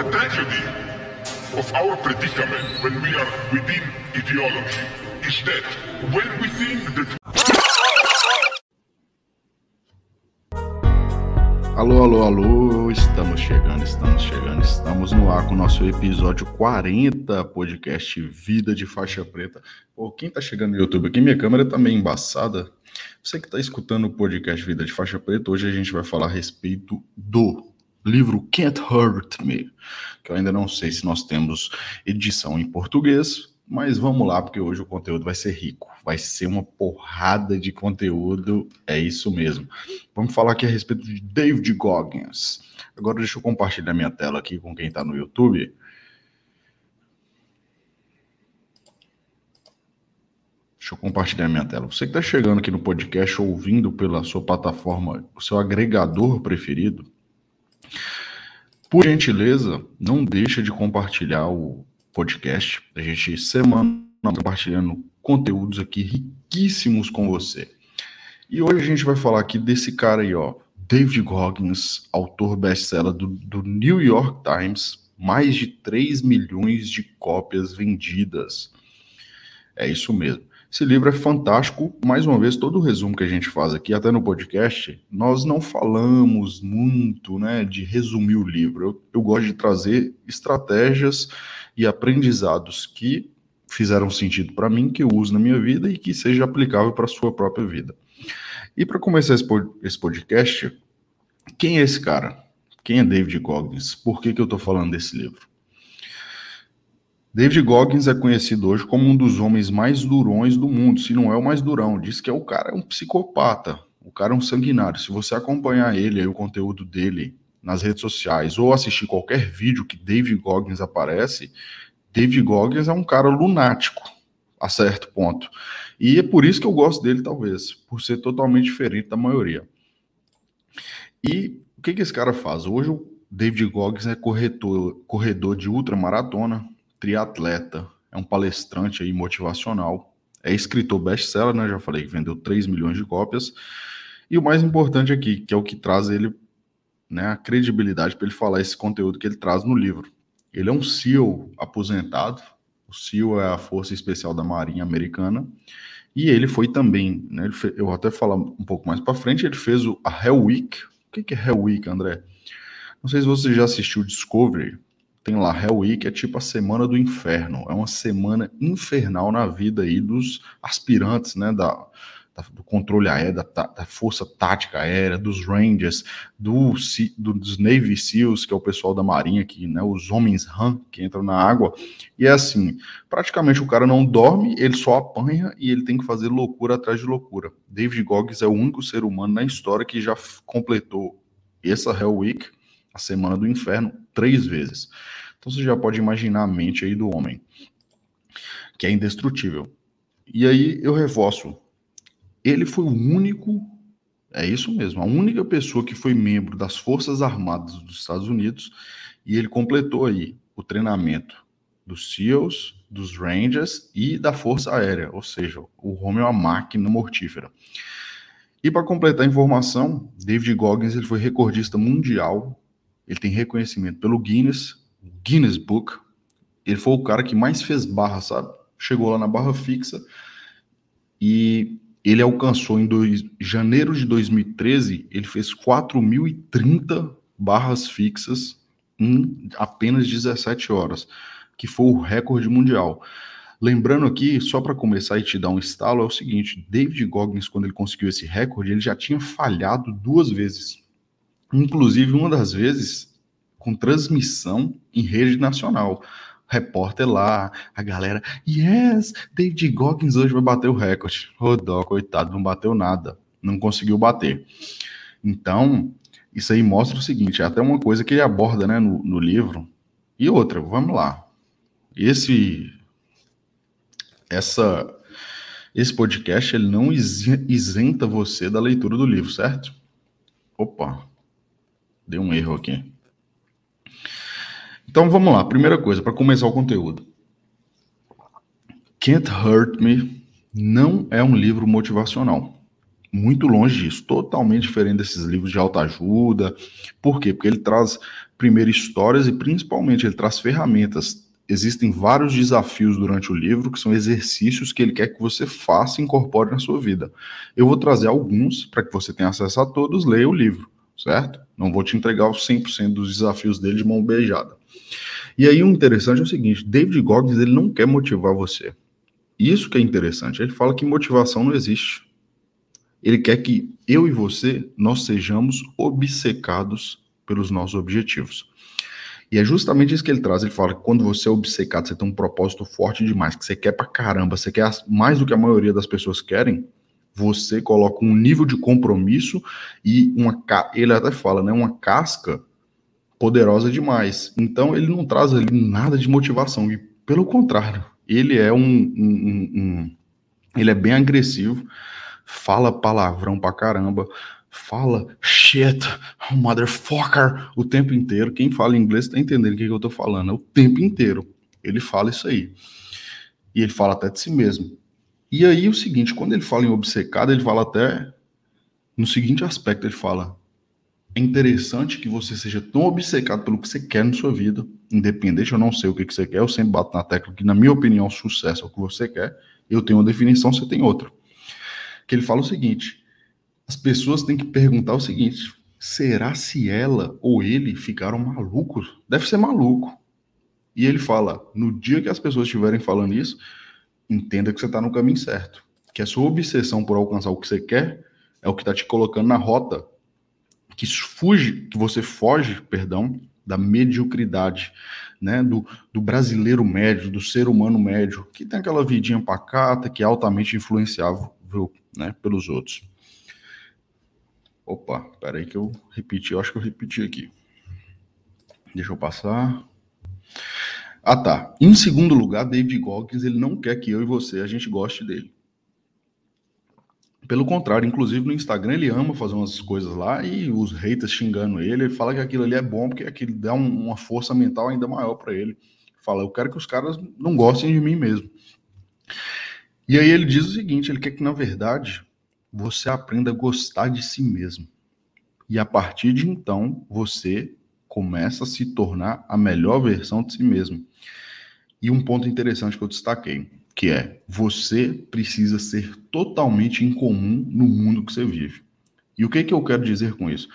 The tragedy of our predicament when we are within ideology is that when we think that Alô, alô, alô, estamos chegando, estamos chegando, estamos no ar com o nosso episódio 40, podcast Vida de Faixa Preta. Pô, quem tá chegando no YouTube aqui, minha câmera tá meio embaçada. Você que tá escutando o podcast Vida de Faixa Preta, hoje a gente vai falar a respeito do livro Can't Hurt Me, que eu ainda não sei se nós temos edição em português, mas vamos lá, porque hoje o conteúdo vai ser rico, vai ser uma porrada de conteúdo, é isso mesmo. Vamos falar aqui a respeito de David Goggins. Agora deixa eu compartilhar minha tela aqui com quem está no YouTube. Deixa eu compartilhar minha tela. Você que está chegando aqui no podcast, ouvindo pela sua plataforma, o seu agregador preferido, por gentileza, não deixa de compartilhar o podcast. A gente semana compartilhando conteúdos aqui riquíssimos com você. E hoje a gente vai falar aqui desse cara aí, ó, David Goggins, autor best-seller do, do New York Times, mais de 3 milhões de cópias vendidas. É isso mesmo. Esse livro é fantástico. Mais uma vez, todo o resumo que a gente faz aqui, até no podcast, nós não falamos muito né, de resumir o livro. Eu, eu gosto de trazer estratégias e aprendizados que fizeram sentido para mim, que eu uso na minha vida e que seja aplicável para a sua própria vida. E para começar esse podcast, quem é esse cara? Quem é David Goggins? Por que, que eu estou falando desse livro? David Goggins é conhecido hoje como um dos homens mais durões do mundo, se não é o mais durão. Diz que é o cara é um psicopata, o cara é um sanguinário. Se você acompanhar ele, o conteúdo dele nas redes sociais ou assistir qualquer vídeo que David Goggins aparece, David Goggins é um cara lunático, a certo ponto. E é por isso que eu gosto dele, talvez, por ser totalmente diferente da maioria. E o que, que esse cara faz? Hoje o David Goggins é corretor, corredor de ultramaratona, triatleta, é um palestrante aí motivacional, é escritor best-seller, né? Já falei que vendeu 3 milhões de cópias. E o mais importante aqui, que é o que traz ele né, a credibilidade para ele falar esse conteúdo que ele traz no livro. Ele é um SEAL aposentado, o SEAL é a Força Especial da Marinha Americana, e ele foi também, né, ele fez, eu vou até falar um pouco mais para frente, ele fez o, a Hell Week. O que, que é Hell Week, André? Não sei se você já assistiu Discovery, tem lá Hell Week, é tipo a semana do inferno, é uma semana infernal na vida aí dos aspirantes, né, da, do controle aéreo, da, da, força tática aérea, dos Rangers, do, do, dos Navy SEALs, que é o pessoal da Marinha, que, né, os homens RAM que entram na água. E é assim: praticamente o cara não dorme, ele só apanha e ele tem que fazer loucura atrás de loucura. David Goggins é o único ser humano na história que já completou essa Hell Week, a Semana do Inferno, três vezes. Então você já pode imaginar a mente aí do homem, que é indestrutível. E aí eu reforço, ele foi o único, é isso mesmo, a única pessoa que foi membro das Forças Armadas dos Estados Unidos e ele completou aí o treinamento dos SEALs, dos Rangers e da Força Aérea, ou seja, o homem é uma máquina mortífera. E para completar a informação, David Goggins ele foi recordista mundial, ele tem reconhecimento pelo Guinness, Guinness Book, ele foi o cara que mais fez barra, sabe? Chegou lá na barra fixa e ele alcançou em dois, janeiro de 2013, ele fez 4.030 barras fixas em apenas 17 horas, que foi o recorde mundial. Lembrando aqui, só para começar e te dar um estalo, é o seguinte: David Goggins, quando ele conseguiu esse recorde, ele já tinha falhado duas vezes. Inclusive, uma das vezes com transmissão em rede nacional repórter lá, a galera, yes, David Goggins hoje vai bater o recorde. Rodó, coitado, não bateu nada, não conseguiu bater. Então, isso aí mostra o seguinte, é até uma coisa que ele aborda né, no, no livro. E outra, vamos lá. Esse, essa, esse podcast ele não isenta você da leitura do livro, certo? Opa, deu um erro aqui. Então vamos lá, primeira coisa, para começar o conteúdo. Can't Hurt Me não é um livro motivacional. Muito longe disso, totalmente diferente desses livros de autoajuda. Por quê? Porque ele traz, primeiro, histórias e principalmente ele traz ferramentas. Existem vários desafios durante o livro, que são exercícios que ele quer que você faça e incorpore na sua vida. Eu vou trazer alguns para que você tenha acesso a todos, leia o livro, certo? Não vou te entregar os 100% dos desafios dele de mão beijada. E aí o interessante é o seguinte, David Goggins ele não quer motivar você. Isso que é interessante. Ele fala que motivação não existe. Ele quer que eu e você nós sejamos obcecados pelos nossos objetivos. E é justamente isso que ele traz. Ele fala que quando você é obcecado, você tem um propósito forte demais, que você quer pra caramba, você quer mais do que a maioria das pessoas querem, você coloca um nível de compromisso e uma ele até fala, né, uma casca poderosa demais. Então ele não traz ali nada de motivação e pelo contrário, ele é um, um, um, um ele é bem agressivo fala palavrão pra caramba, fala shit, motherfucker o tempo inteiro. Quem fala inglês tá entendendo o que, que eu tô falando, é o tempo inteiro. Ele fala isso aí. E ele fala até de si mesmo. E aí o seguinte, quando ele fala em obcecado, ele fala até no seguinte aspecto, ele fala: é interessante que você seja tão obcecado pelo que você quer na sua vida, independente, eu não sei o que, você quer, eu sempre bato na tecla que, na minha opinião, sucesso é o que você quer. Eu tenho uma definição, você tem outra que ele fala o seguinte: as pessoas têm que perguntar o seguinte: será se ela ou ele ficaram malucos? Deve ser maluco. E ele fala: no dia que as pessoas estiverem falando isso, entenda que você está no caminho certo. Que a sua obsessão por alcançar o que você quer é o que está te colocando na rota que fuge, que você foge, perdão, da mediocridade, né, do, do brasileiro médio, do ser humano médio, que tem aquela vidinha pacata, que é altamente influenciável né, pelos outros. Opa, peraí que eu repeti, eu acho que eu repeti aqui. Deixa eu passar. Ah, tá. Em segundo lugar, David Goggins, ele não quer que eu e você a gente goste dele. Pelo contrário, inclusive no Instagram ele ama fazer umas coisas lá e os haters xingando ele, ele fala que aquilo ali é bom porque aquilo dá um, uma força mental ainda maior para ele. Fala, eu quero que os caras não gostem de mim mesmo. E aí ele diz o seguinte: ele quer que, na verdade, você aprenda a gostar de si mesmo. E a partir de então, você começa a se tornar a melhor versão de si mesmo. E um ponto interessante que eu destaquei, que é você precisa ser totalmente incomum no mundo que você vive. E o que, que eu quero dizer com isso?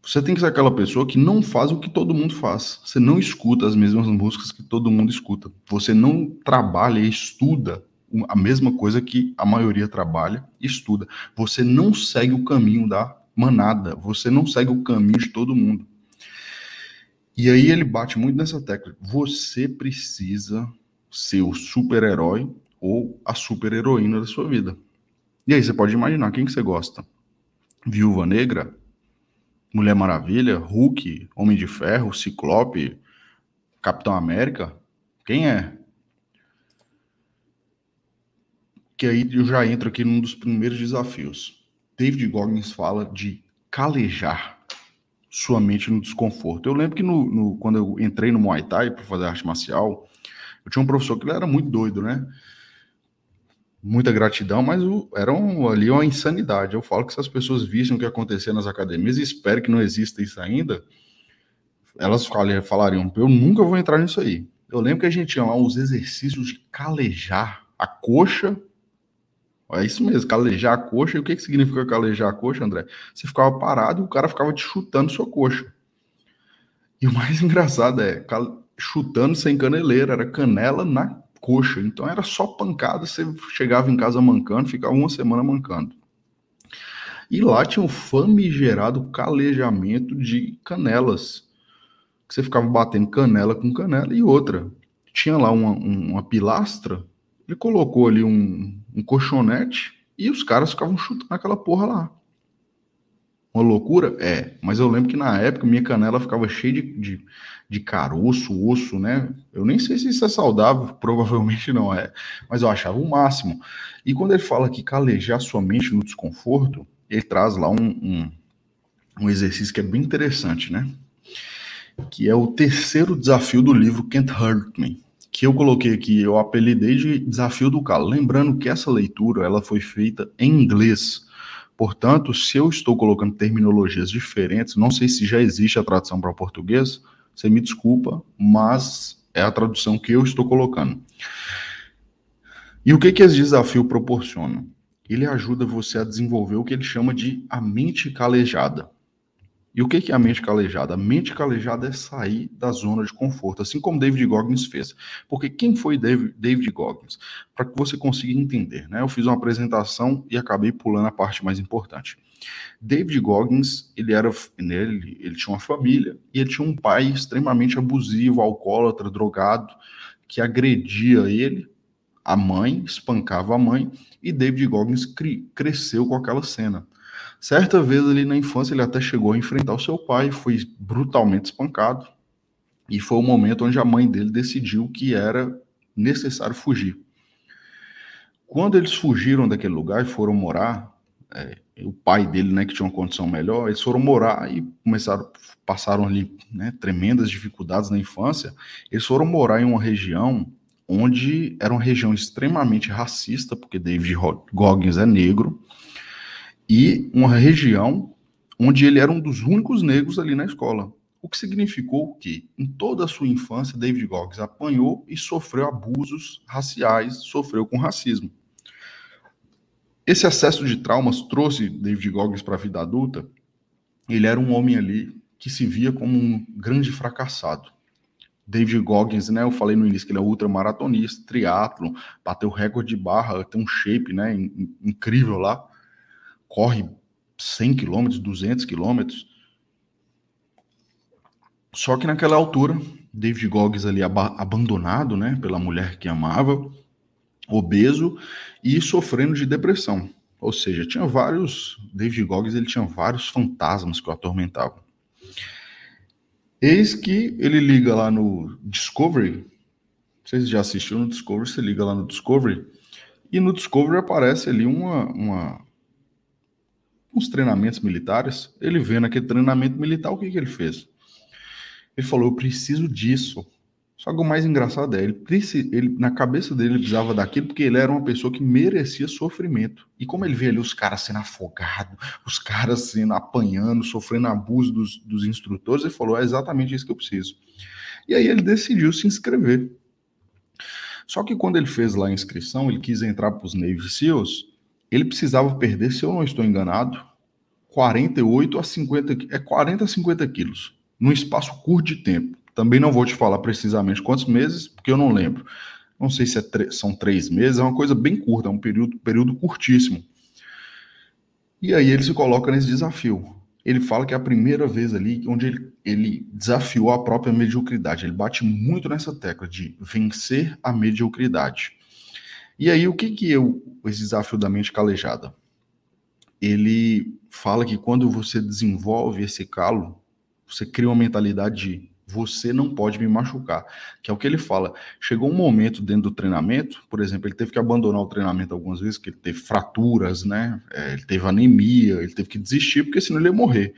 Você tem que ser aquela pessoa que não faz o que todo mundo faz. Você não escuta as mesmas músicas que todo mundo escuta. Você não trabalha e estuda a mesma coisa que a maioria trabalha e estuda. Você não segue o caminho da manada, você não segue o caminho de todo mundo. E aí ele bate muito nessa tecla. Você precisa ser o super-herói ou a super-heroína da sua vida. E aí você pode imaginar quem que você gosta. Viúva Negra, Mulher Maravilha, Hulk, Homem de Ferro, Ciclope, Capitão América. Quem é? que aí eu já entro aqui num dos primeiros desafios. David Goggins fala de calejar sua mente no desconforto. Eu lembro que no, no quando eu entrei no Muay Thai para fazer arte marcial, eu tinha um professor que ele era muito doido, né? Muita gratidão, mas o, era um, ali uma insanidade. Eu falo que se as pessoas vissem o que acontecia nas academias, e espero que não exista isso ainda, elas falariam, eu nunca vou entrar nisso aí. Eu lembro que a gente tinha lá uns exercícios de calejar a coxa é isso mesmo, calejar a coxa. E o que, que significa calejar a coxa, André? Você ficava parado e o cara ficava te chutando sua coxa. E o mais engraçado é, chutando sem caneleira, era canela na coxa. Então era só pancada, você chegava em casa mancando, ficava uma semana mancando. E lá tinha um famigerado calejamento de canelas. Que você ficava batendo canela com canela e outra. Tinha lá uma, uma pilastra ele colocou ali um, um colchonete e os caras ficavam chutando aquela porra lá. Uma loucura? É, mas eu lembro que na época minha canela ficava cheia de, de, de caroço, osso, né? Eu nem sei se isso é saudável, provavelmente não é, mas eu achava o máximo. E quando ele fala que calejar sua mente no desconforto, ele traz lá um, um, um exercício que é bem interessante, né? Que é o terceiro desafio do livro Can't Hurt Me que eu coloquei aqui, eu apelidei de Desafio do Calo. Lembrando que essa leitura ela foi feita em inglês, Portanto, se eu estou colocando terminologias diferentes, não sei se já existe a tradução para português, você me desculpa, mas é a tradução que eu estou colocando. E o que, que esse desafio proporciona? Ele ajuda você a desenvolver o que ele chama de a mente calejada. E o que é a mente calejada? A mente calejada é sair da zona de conforto, assim como David Goggins fez. Porque quem foi David Goggins? Para que você consiga entender, né? Eu fiz uma apresentação e acabei pulando a parte mais importante. David Goggins, ele era ele, ele tinha uma família e ele tinha um pai extremamente abusivo, alcoólatra, drogado, que agredia ele, a mãe, espancava a mãe, e David Goggins cresceu com aquela cena. Certa vez ali na infância ele até chegou a enfrentar o seu pai, foi brutalmente espancado, e foi o momento onde a mãe dele decidiu que era necessário fugir. Quando eles fugiram daquele lugar e foram morar, é, o pai dele, né, que tinha uma condição melhor, eles foram morar e começaram, passaram ali, né, tremendas dificuldades na infância. Eles foram morar em uma região onde era uma região extremamente racista, porque David Goggins é negro, e uma região onde ele era um dos únicos negros ali na escola. O que significou que, em toda a sua infância, David Goggins apanhou e sofreu abusos raciais, sofreu com racismo. Esse acesso de traumas trouxe David Goggins para a vida adulta. Ele era um homem ali que se via como um grande fracassado. David Goggins, né? Eu falei no início que ele é ultramaratonista, triatlo, bateu recorde de barra, tem um shape, né? Incrível lá corre 100 quilômetros, 200 quilômetros. Só que naquela altura, David Goggins ali ab abandonado, né, pela mulher que amava, obeso e sofrendo de depressão. Ou seja, tinha vários, David Goggins ele tinha vários fantasmas que o atormentavam. Eis que ele liga lá no Discovery, vocês já assistiram no Discovery, você liga lá no Discovery, e no Discovery aparece ali uma, uma uns treinamentos militares, ele vê naquele treinamento militar, o que, que ele fez? Ele falou, eu preciso disso. Só que o mais engraçado é, ele, ele, na cabeça dele ele precisava daquilo porque ele era uma pessoa que merecia sofrimento. E como ele vê ali os caras sendo afogados, os caras sendo apanhando, sofrendo abuso dos, dos instrutores, ele falou, é exatamente isso que eu preciso. E aí ele decidiu se inscrever. Só que quando ele fez lá a inscrição, ele quis entrar para os Navy SEALs, ele precisava perder, se eu não estou enganado, 48 a 50, é 40 a 50 quilos, num espaço curto de tempo. Também não vou te falar precisamente quantos meses, porque eu não lembro. Não sei se é são três meses, é uma coisa bem curta, é um período, período curtíssimo. E aí ele se coloca nesse desafio. Ele fala que é a primeira vez ali onde ele, ele desafiou a própria mediocridade. Ele bate muito nessa tecla de vencer a mediocridade. E aí, o que que é esse desafio da mente calejada? Ele fala que quando você desenvolve esse calo, você cria uma mentalidade de você não pode me machucar, que é o que ele fala. Chegou um momento dentro do treinamento, por exemplo, ele teve que abandonar o treinamento algumas vezes, que ele teve fraturas, né? É, ele teve anemia, ele teve que desistir, porque senão ele ia morrer.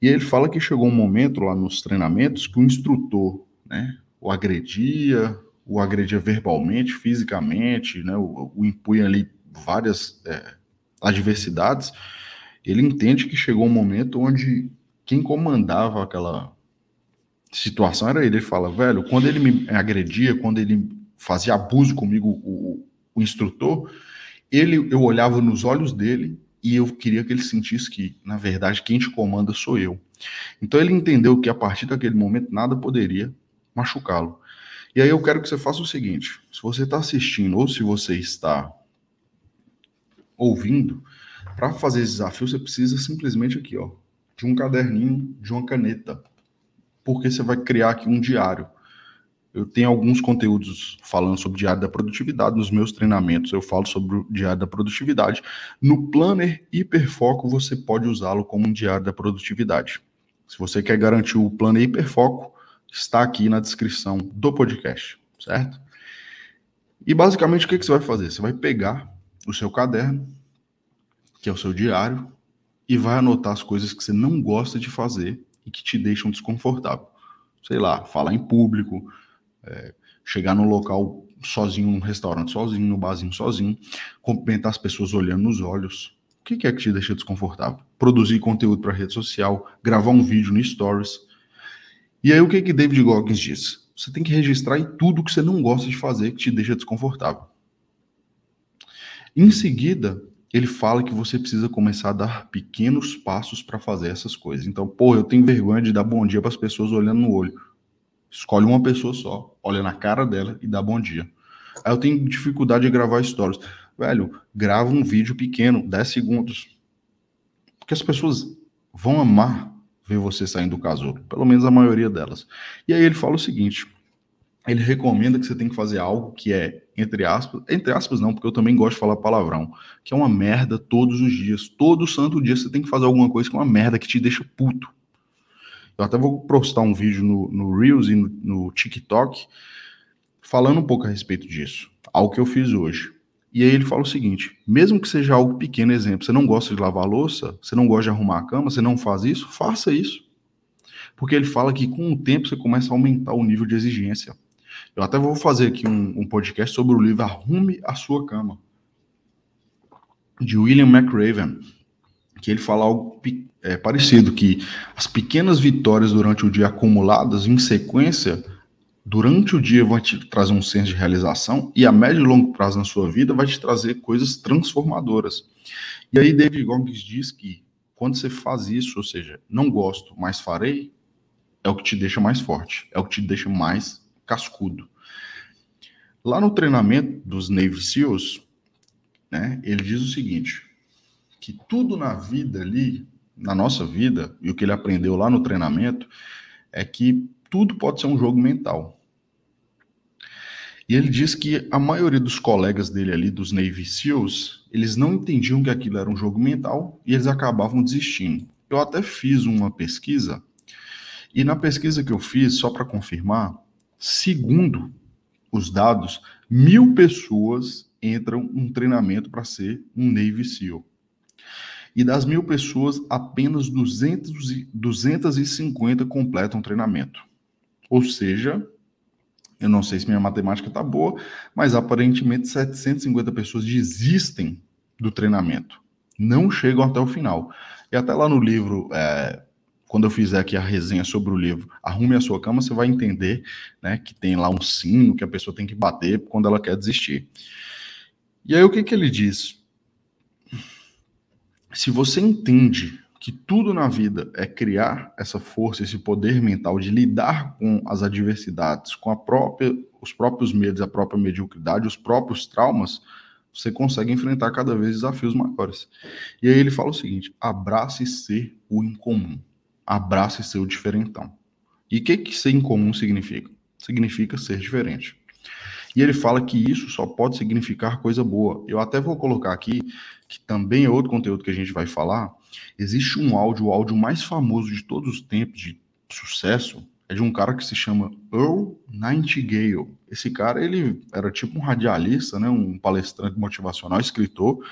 E ele fala que chegou um momento lá nos treinamentos que o instrutor, né, o agredia, o agredia verbalmente, fisicamente, né, o, o impunha ali várias é, adversidades, ele entende que chegou um momento onde quem comandava aquela situação era ele. Ele fala, velho, quando ele me agredia, quando ele fazia abuso comigo, o, o instrutor, ele, eu olhava nos olhos dele e eu queria que ele sentisse que, na verdade, quem te comanda sou eu. Então ele entendeu que a partir daquele momento nada poderia machucá-lo. E aí eu quero que você faça o seguinte: se você está assistindo ou se você está ouvindo, para fazer esse desafio você precisa simplesmente aqui, ó, de um caderninho, de uma caneta, porque você vai criar aqui um diário. Eu tenho alguns conteúdos falando sobre diário da produtividade nos meus treinamentos. Eu falo sobre o diário da produtividade. No Planner Hiperfoco, você pode usá-lo como um diário da produtividade. Se você quer garantir o Planner Hiperfoco, está aqui na descrição do podcast, certo? E basicamente o que, que você vai fazer? Você vai pegar o seu caderno, que é o seu diário, e vai anotar as coisas que você não gosta de fazer e que te deixam desconfortável. Sei lá, falar em público, é, chegar no local sozinho, num restaurante sozinho, no barzinho sozinho, cumprimentar as pessoas olhando nos olhos, O que é que te deixa desconfortável? Produzir conteúdo para rede social, gravar um vídeo no Stories. E aí o que que David Goggins diz? Você tem que registrar em tudo que você não gosta de fazer que te deixa desconfortável. Em seguida, ele fala que você precisa começar a dar pequenos passos para fazer essas coisas. Então, pô, eu tenho vergonha de dar bom dia para as pessoas olhando no olho. Escolhe uma pessoa só, olha na cara dela e dá bom dia. Aí eu tenho dificuldade de gravar stories. Velho, grava um vídeo pequeno, 10 segundos. Porque as pessoas vão amar ver você saindo do casulo, pelo menos a maioria delas. E aí ele fala o seguinte: ele recomenda que você tem que fazer algo que é, entre aspas, entre aspas não, porque eu também gosto de falar palavrão, que é uma merda todos os dias. Todo santo dia você tem que fazer alguma coisa que é uma merda que te deixa puto. Eu até vou postar um vídeo no, no Reels e no, no TikTok falando um pouco a respeito disso. Algo que eu fiz hoje. E aí ele fala o seguinte: mesmo que seja algo pequeno, exemplo, você não gosta de lavar louça, você não gosta de arrumar a cama, você não faz isso, faça isso. Porque ele fala que com o tempo você começa a aumentar o nível de exigência. Eu até vou fazer aqui um, um podcast sobre o livro Arrume a Sua Cama, de William McRaven, que ele fala algo é, parecido, que as pequenas vitórias durante o dia acumuladas em sequência, durante o dia vão te trazer um senso de realização e a médio e longo prazo na sua vida vai te trazer coisas transformadoras. E aí David Goggins diz que quando você faz isso, ou seja, não gosto, mas farei, é o que te deixa mais forte, é o que te deixa mais cascudo. Lá no treinamento dos Navy SEALs, né, ele diz o seguinte, que tudo na vida ali, na nossa vida, e o que ele aprendeu lá no treinamento, é que tudo pode ser um jogo mental. E ele diz que a maioria dos colegas dele ali, dos Navy SEALs, eles não entendiam que aquilo era um jogo mental e eles acabavam desistindo. Eu até fiz uma pesquisa, e na pesquisa que eu fiz, só para confirmar, Segundo os dados, mil pessoas entram num treinamento para ser um Navy SEAL. E das mil pessoas, apenas 200, 250 completam o treinamento. Ou seja, eu não sei se minha matemática está boa, mas aparentemente 750 pessoas desistem do treinamento. Não chegam até o final. E até lá no livro é, quando eu fizer aqui a resenha sobre o livro Arrume a Sua Cama, você vai entender né, que tem lá um sino que a pessoa tem que bater quando ela quer desistir. E aí o que, que ele diz? Se você entende que tudo na vida é criar essa força, esse poder mental de lidar com as adversidades, com a própria, os próprios medos, a própria mediocridade, os próprios traumas, você consegue enfrentar cada vez desafios maiores. E aí ele fala o seguinte: abrace ser o incomum abrace seu diferentão. E o que, que ser incomum significa? Significa ser diferente. E ele fala que isso só pode significar coisa boa. Eu até vou colocar aqui, que também é outro conteúdo que a gente vai falar. Existe um áudio, o áudio mais famoso de todos os tempos de sucesso, é de um cara que se chama Earl Nightingale. Esse cara, ele era tipo um radialista, né, um palestrante motivacional, escritor,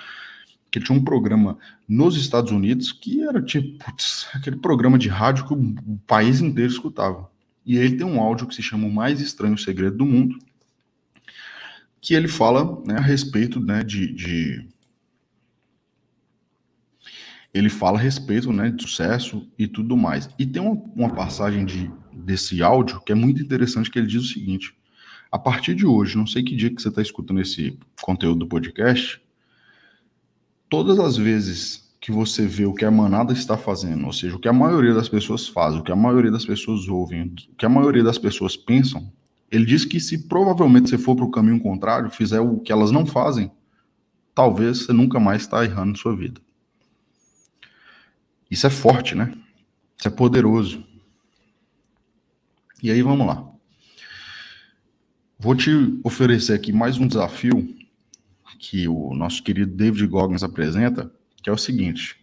que tinha um programa nos Estados Unidos que era tipo putz, aquele programa de rádio que o país inteiro escutava. E ele tem um áudio que se chama O Mais Estranho Segredo do Mundo, que ele fala né, a respeito né, de, de, Ele fala a respeito né, de sucesso e tudo mais. E tem uma, uma passagem de, desse áudio que é muito interessante, que ele diz o seguinte. A partir de hoje, não sei que dia que você está escutando esse conteúdo do podcast, todas as vezes que você vê o que a manada está fazendo, ou seja, o que a maioria das pessoas faz, o que a maioria das pessoas ouvem, o que a maioria das pessoas pensam, ele diz que se provavelmente você for para o caminho contrário, fizer o que elas não fazem, talvez você nunca mais está errando sua vida. Isso é forte, né? Isso é poderoso. E aí vamos lá. Vou te oferecer aqui mais um desafio que o nosso querido David Goggins apresenta, que é o seguinte: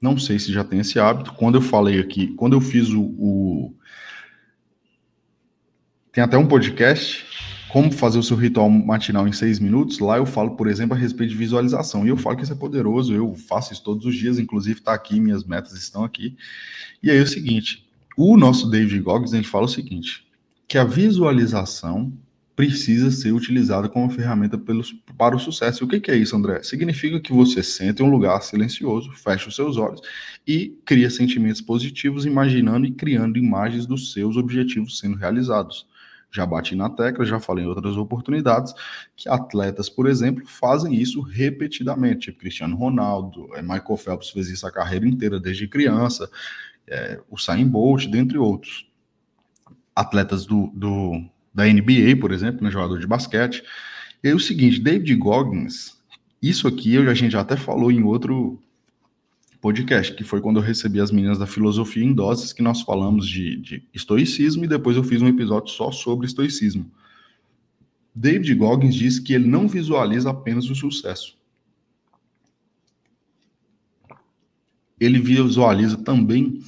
não sei se já tem esse hábito. Quando eu falei aqui, quando eu fiz o, o tem até um podcast, como fazer o seu ritual matinal em seis minutos. Lá eu falo, por exemplo, a respeito de visualização. E eu falo que isso é poderoso, eu faço isso todos os dias, inclusive está aqui, minhas metas estão aqui. E aí é o seguinte: o nosso David Goggins ele fala o seguinte: que a visualização precisa ser utilizada como ferramenta pelos, para o sucesso. E o que, é isso, André? Significa que você senta em um lugar silencioso, fecha os seus olhos e cria sentimentos positivos, imaginando e criando imagens dos seus objetivos sendo realizados. Já bati na tecla, já falei em outras oportunidades, que atletas, por exemplo, fazem isso repetidamente. Cristiano Ronaldo, é, Michael Phelps fez isso a carreira inteira desde criança, é, o Sain Bolt, dentre outros. Atletas do, do da NBA, por exemplo, né, jogador de basquete. E aí o seguinte, David Goggins, isso aqui a gente já até falou em outro podcast, que foi quando eu recebi as meninas da Filosofia em Doses, que nós falamos de, de estoicismo, e depois eu fiz um episódio só sobre estoicismo. David Goggins diz que ele não visualiza apenas o sucesso. Ele visualiza também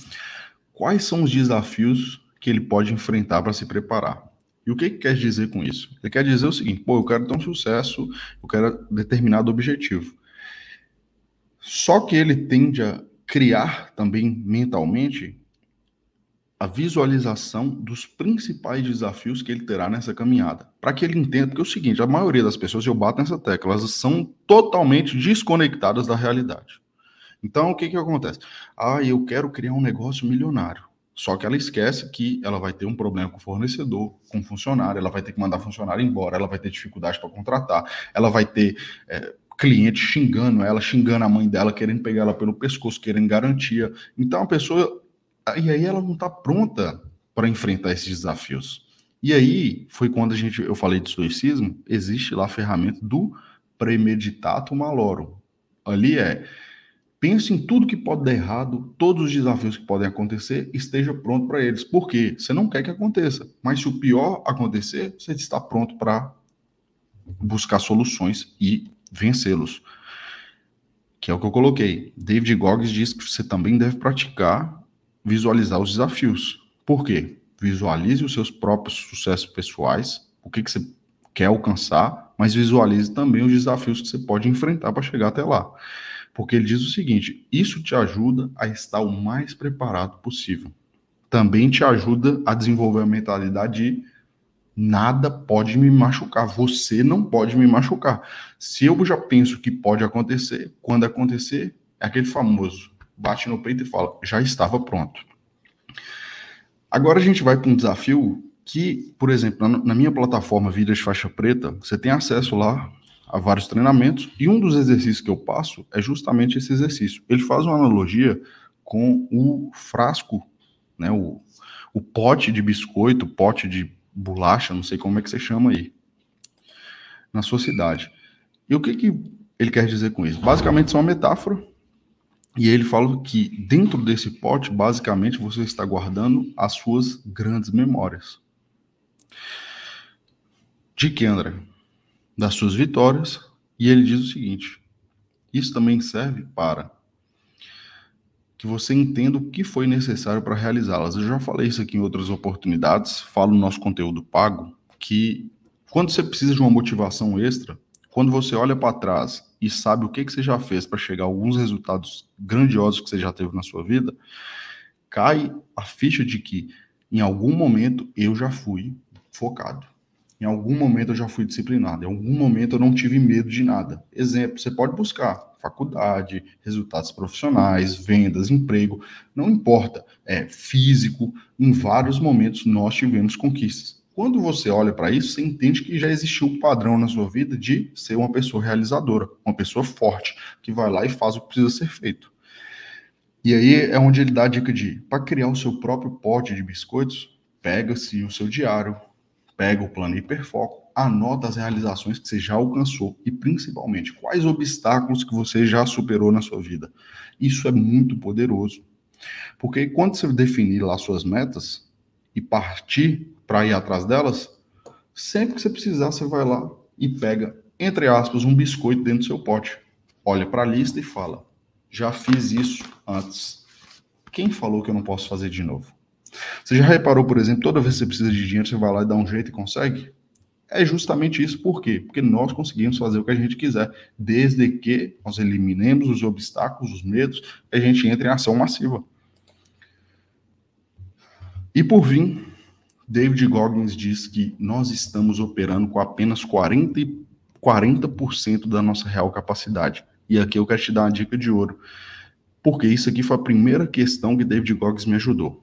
quais são os desafios que ele pode enfrentar para se preparar. E o que, que quer dizer com isso? Ele quer dizer o seguinte: pô, eu quero ter um sucesso, eu quero determinado objetivo. Só que ele tende a criar também mentalmente a visualização dos principais desafios que ele terá nessa caminhada. Para que ele entenda, porque é o seguinte, a maioria das pessoas, eu bato nessa tecla, elas são totalmente desconectadas da realidade. Então, o que que acontece? Ah, eu quero criar um negócio milionário. Só que ela esquece que ela vai ter um problema com o fornecedor, com o funcionário, ela vai ter que mandar funcionário embora, ela vai ter dificuldade para contratar, ela vai ter é, cliente xingando ela, xingando a mãe dela, querendo pegar ela pelo pescoço, querendo garantia. Então a pessoa. E aí ela não está pronta para enfrentar esses desafios. E aí foi quando a gente, eu falei de estoicismo, existe lá a ferramenta do premeditato malorum. Ali é Pense em tudo que pode dar errado, todos os desafios que podem acontecer, esteja pronto para eles. Por quê? Você não quer que aconteça, mas se o pior acontecer, você está pronto para buscar soluções e vencê-los. Que é o que eu coloquei. David Goggins diz que você também deve praticar visualizar os desafios. Por quê? Visualize os seus próprios sucessos pessoais, o que, que você quer alcançar, mas visualize também os desafios que você pode enfrentar para chegar até lá. Porque ele diz o seguinte: isso te ajuda a estar o mais preparado possível. Também te ajuda a desenvolver a mentalidade de nada pode me machucar, você não pode me machucar. Se eu já penso que pode acontecer, quando acontecer, é aquele famoso bate no peito e fala: já estava pronto. Agora a gente vai para um desafio que, por exemplo, na minha plataforma Vidas Faixa Preta, você tem acesso lá a vários treinamentos, e um dos exercícios que eu passo é justamente esse exercício. Ele faz uma analogia com o frasco, né, o, o pote de biscoito, pote de bolacha, não sei como é que você chama aí, na sua cidade. E o que, que ele quer dizer com isso? Basicamente, é uma metáfora, e ele fala que dentro desse pote, basicamente, você está guardando as suas grandes memórias. De que, André? Das suas vitórias, e ele diz o seguinte: isso também serve para que você entenda o que foi necessário para realizá-las. Eu já falei isso aqui em outras oportunidades, falo no nosso conteúdo pago, que quando você precisa de uma motivação extra, quando você olha para trás e sabe o que, que você já fez para chegar a alguns resultados grandiosos que você já teve na sua vida, cai a ficha de que em algum momento eu já fui focado. Em algum momento eu já fui disciplinado, em algum momento eu não tive medo de nada. Exemplo, você pode buscar faculdade, resultados profissionais, vendas, emprego, não importa, é físico, em vários momentos nós tivemos conquistas. Quando você olha para isso, você entende que já existiu um padrão na sua vida de ser uma pessoa realizadora, uma pessoa forte, que vai lá e faz o que precisa ser feito. E aí é onde ele dá a dica de, para criar o seu próprio pote de biscoitos, pega-se o seu diário, pega o plano hiperfoco, anota as realizações que você já alcançou e principalmente quais obstáculos que você já superou na sua vida. Isso é muito poderoso. Porque quando você definir lá suas metas e partir para ir atrás delas, sempre que você precisar, você vai lá e pega, entre aspas, um biscoito dentro do seu pote. Olha para a lista e fala: já fiz isso antes. Quem falou que eu não posso fazer de novo? Você já reparou, por exemplo, toda vez que você precisa de dinheiro, você vai lá e dá um jeito e consegue? É justamente isso. Por quê? Porque nós conseguimos fazer o que a gente quiser, desde que nós eliminemos os obstáculos, os medos, a gente entre em ação massiva. E por fim, David Goggins diz que nós estamos operando com apenas 40, 40% da nossa real capacidade. E aqui eu quero te dar uma dica de ouro, porque isso aqui foi a primeira questão que David Goggins me ajudou.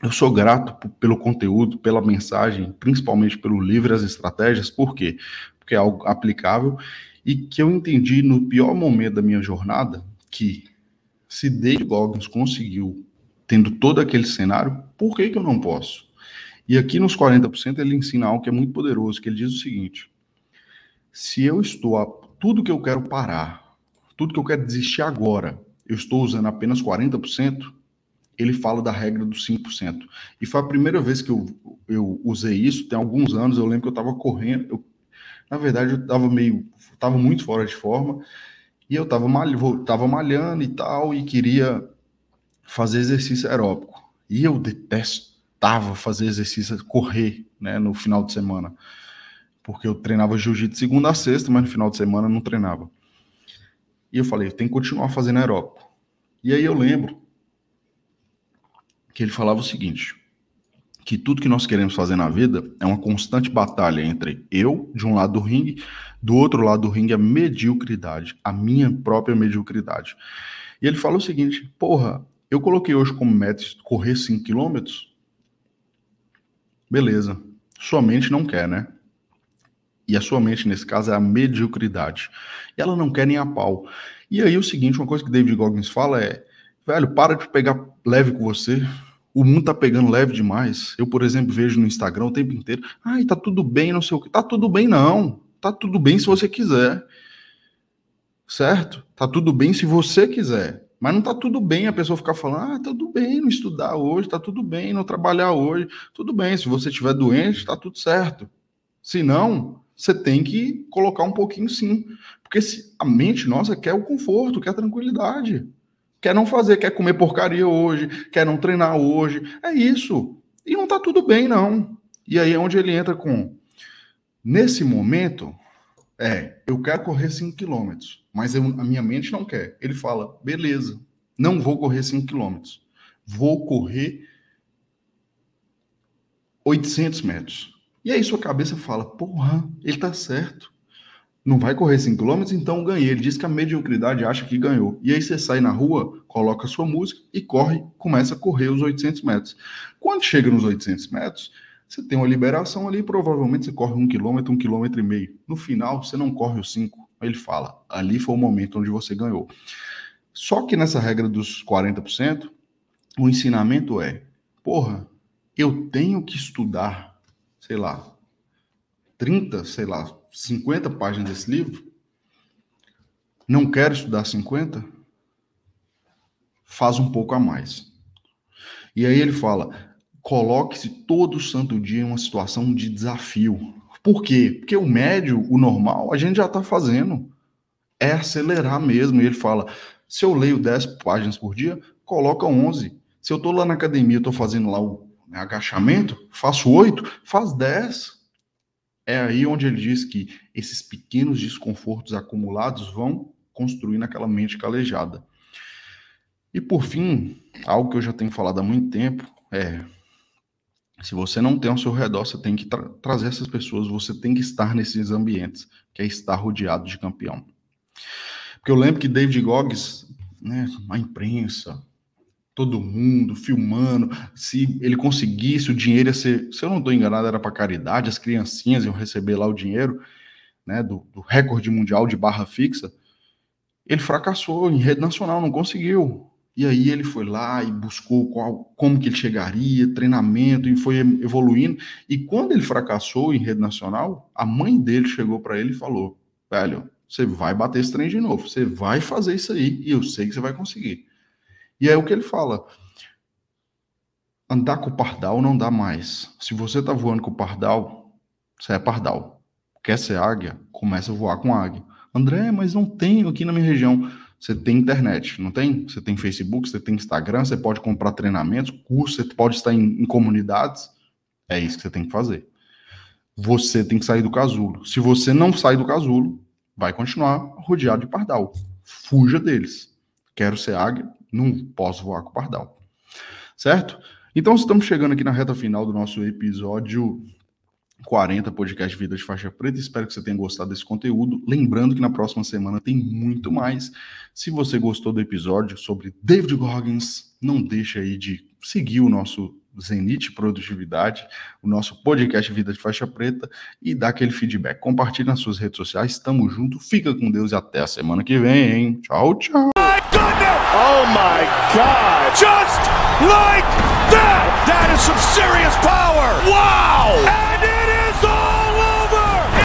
Eu sou grato pelo conteúdo, pela mensagem, principalmente pelo livro As Estratégias, por quê? Porque é algo aplicável e que eu entendi no pior momento da minha jornada que se David Goggins conseguiu, tendo todo aquele cenário, por que, que eu não posso? E aqui nos 40% ele ensina algo que é muito poderoso, que ele diz o seguinte: se eu estou a tudo que eu quero parar, tudo que eu quero desistir agora, eu estou usando apenas 40%, ele fala da regra dos 5%. E foi a primeira vez que eu, eu usei isso, tem alguns anos, eu lembro que eu estava correndo, eu, na verdade eu estava meio, estava muito fora de forma, e eu estava mal, tava malhando e tal, e queria fazer exercício aeróbico. E eu detestava fazer exercício, correr, né, no final de semana. Porque eu treinava jiu-jitsu segunda a sexta, mas no final de semana não treinava. E eu falei, eu tenho que continuar fazendo aeróbico. E aí eu lembro que ele falava o seguinte: que tudo que nós queremos fazer na vida é uma constante batalha entre eu, de um lado do ringue, do outro lado do ringue, a mediocridade, a minha própria mediocridade. E ele fala o seguinte: porra, eu coloquei hoje como meta correr 5 quilômetros. Beleza. Sua mente não quer, né? E a sua mente, nesse caso, é a mediocridade. E ela não quer nem a pau. E aí o seguinte, uma coisa que David Goggins fala é, velho, para de pegar leve com você. O mundo tá pegando leve demais. Eu, por exemplo, vejo no Instagram o tempo inteiro, ai, tá tudo bem, não sei o que. Tá tudo bem, não. Tá tudo bem se você quiser. Certo? Tá tudo bem se você quiser. Mas não tá tudo bem a pessoa ficar falando, ah, tá tudo bem não estudar hoje, tá tudo bem não trabalhar hoje, tudo bem, se você estiver doente, tá tudo certo. Se não, você tem que colocar um pouquinho sim. Porque a mente nossa quer o conforto, quer a tranquilidade. Quer não fazer, quer comer porcaria hoje, quer não treinar hoje. É isso. E não tá tudo bem, não. E aí é onde ele entra com Nesse momento, é, eu quero correr 5 km, mas eu, a minha mente não quer. Ele fala, beleza, não vou correr 5 km, vou correr 800 metros. E aí sua cabeça fala, porra, ele tá certo. Não vai correr 5 km, então ganhei. Ele diz que a mediocridade acha que ganhou. E aí você sai na rua, coloca sua música e corre, começa a correr os 800 metros. Quando chega nos 800 metros, você tem uma liberação ali, provavelmente você corre um quilômetro, um quilômetro e meio. No final, você não corre os cinco. Ele fala, ali foi o momento onde você ganhou. Só que nessa regra dos 40%, o ensinamento é, porra, eu tenho que estudar, sei lá, 30, sei lá, 50 páginas desse livro? Não quero estudar 50? Faz um pouco a mais. E aí ele fala: coloque-se todo santo dia em uma situação de desafio. Por quê? Porque o médio, o normal, a gente já está fazendo. É acelerar mesmo. E ele fala: se eu leio 10 páginas por dia, coloca 11. Se eu estou lá na academia, estou fazendo lá o agachamento, faço 8, faz 10. É aí onde ele diz que esses pequenos desconfortos acumulados vão construindo aquela mente calejada. E por fim, algo que eu já tenho falado há muito tempo é se você não tem ao seu redor, você tem que tra trazer essas pessoas, você tem que estar nesses ambientes, que é estar rodeado de campeão. Porque eu lembro que David Goggins, né, a imprensa, todo mundo filmando, se ele conseguisse o dinheiro ia ser, se eu não estou enganado, era para caridade, as criancinhas iam receber lá o dinheiro, né, do, do recorde mundial de barra fixa. Ele fracassou em rede nacional, não conseguiu. E aí ele foi lá e buscou qual, como que ele chegaria, treinamento, e foi evoluindo. E quando ele fracassou em rede nacional, a mãe dele chegou para ele e falou: velho, você vai bater esse trem de novo, você vai fazer isso aí, e eu sei que você vai conseguir. E aí o que ele fala? Andar com o pardal não dá mais. Se você tá voando com o pardal, você é pardal. Quer ser águia? Começa a voar com águia. André, mas não tenho aqui na minha região. Você tem internet, não tem? Você tem Facebook, você tem Instagram, você pode comprar treinamentos, cursos, você pode estar em, em comunidades. É isso que você tem que fazer. Você tem que sair do casulo. Se você não sair do casulo, vai continuar rodeado de pardal. Fuja deles. Quero ser águia, não posso voar com pardal. Certo? Então, estamos chegando aqui na reta final do nosso episódio 40 podcast Vida de Faixa Preta. Espero que você tenha gostado desse conteúdo. Lembrando que na próxima semana tem muito mais. Se você gostou do episódio sobre David Goggins, não deixe aí de seguir o nosso Zenit Produtividade, o nosso podcast Vida de Faixa Preta e dar aquele feedback. Compartilhe nas suas redes sociais. Tamo junto. Fica com Deus e até a semana que vem. Hein? Tchau, tchau. Oh my God. Just like that. That is some serious power. Wow.